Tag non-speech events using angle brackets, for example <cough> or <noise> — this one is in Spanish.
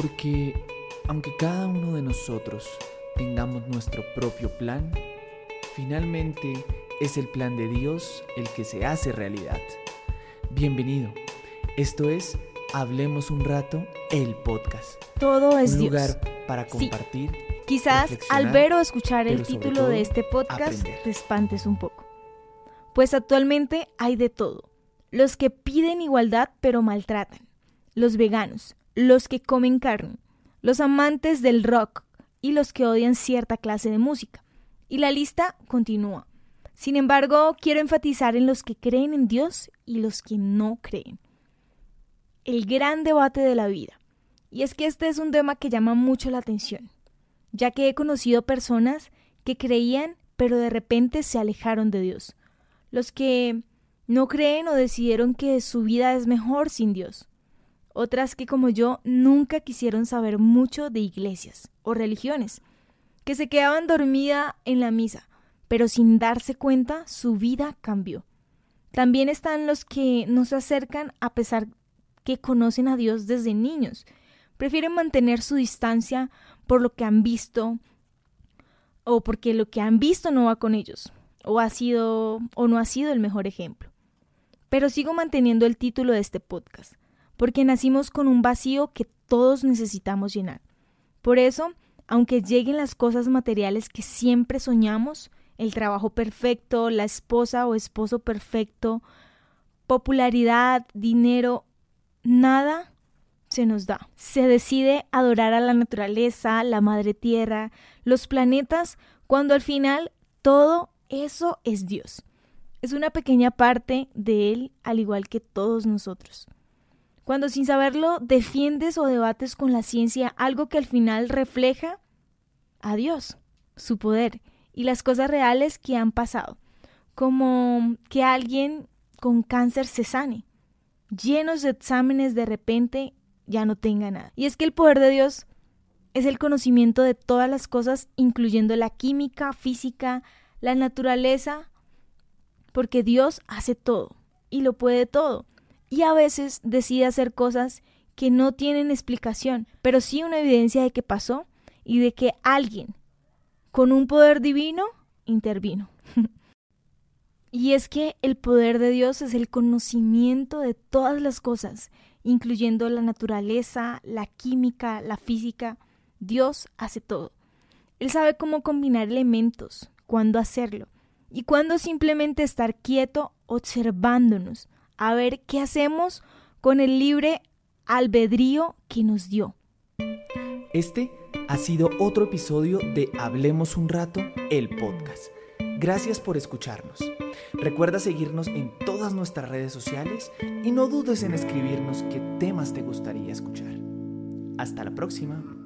Porque aunque cada uno de nosotros tengamos nuestro propio plan, finalmente es el plan de Dios el que se hace realidad. Bienvenido. Esto es Hablemos un rato, el podcast. Todo es un Dios. lugar para compartir. Quizás reflexionar, al ver o escuchar el título todo, de este podcast aprender. te espantes un poco. Pues actualmente hay de todo. Los que piden igualdad pero maltratan. Los veganos. Los que comen carne. Los amantes del rock. Y los que odian cierta clase de música. Y la lista continúa. Sin embargo, quiero enfatizar en los que creen en Dios y los que no creen. El gran debate de la vida. Y es que este es un tema que llama mucho la atención, ya que he conocido personas que creían pero de repente se alejaron de Dios. Los que no creen o decidieron que su vida es mejor sin Dios. Otras que como yo nunca quisieron saber mucho de iglesias o religiones, que se quedaban dormida en la misa, pero sin darse cuenta su vida cambió. También están los que no se acercan a pesar que conocen a Dios desde niños. Prefieren mantener su distancia por lo que han visto o porque lo que han visto no va con ellos o ha sido o no ha sido el mejor ejemplo. Pero sigo manteniendo el título de este podcast, porque nacimos con un vacío que todos necesitamos llenar. Por eso, aunque lleguen las cosas materiales que siempre soñamos, el trabajo perfecto, la esposa o esposo perfecto, popularidad, dinero, nada se nos da. Se decide adorar a la naturaleza, la madre tierra, los planetas, cuando al final todo eso es Dios. Es una pequeña parte de Él, al igual que todos nosotros. Cuando sin saberlo defiendes o debates con la ciencia algo que al final refleja a Dios, su poder y las cosas reales que han pasado, como que alguien con cáncer se sane, llenos de exámenes de repente ya no tenga nada. Y es que el poder de Dios es el conocimiento de todas las cosas, incluyendo la química, física, la naturaleza, porque Dios hace todo y lo puede todo. Y a veces decide hacer cosas que no tienen explicación, pero sí una evidencia de que pasó y de que alguien con un poder divino intervino. <laughs> y es que el poder de Dios es el conocimiento de todas las cosas, incluyendo la naturaleza, la química, la física. Dios hace todo. Él sabe cómo combinar elementos, cuándo hacerlo y cuándo simplemente estar quieto observándonos a ver qué hacemos con el libre albedrío que nos dio. Este ha sido otro episodio de Hablemos un rato, el podcast. Gracias por escucharnos. Recuerda seguirnos en todas nuestras redes sociales y no dudes en escribirnos qué temas te gustaría escuchar. Hasta la próxima.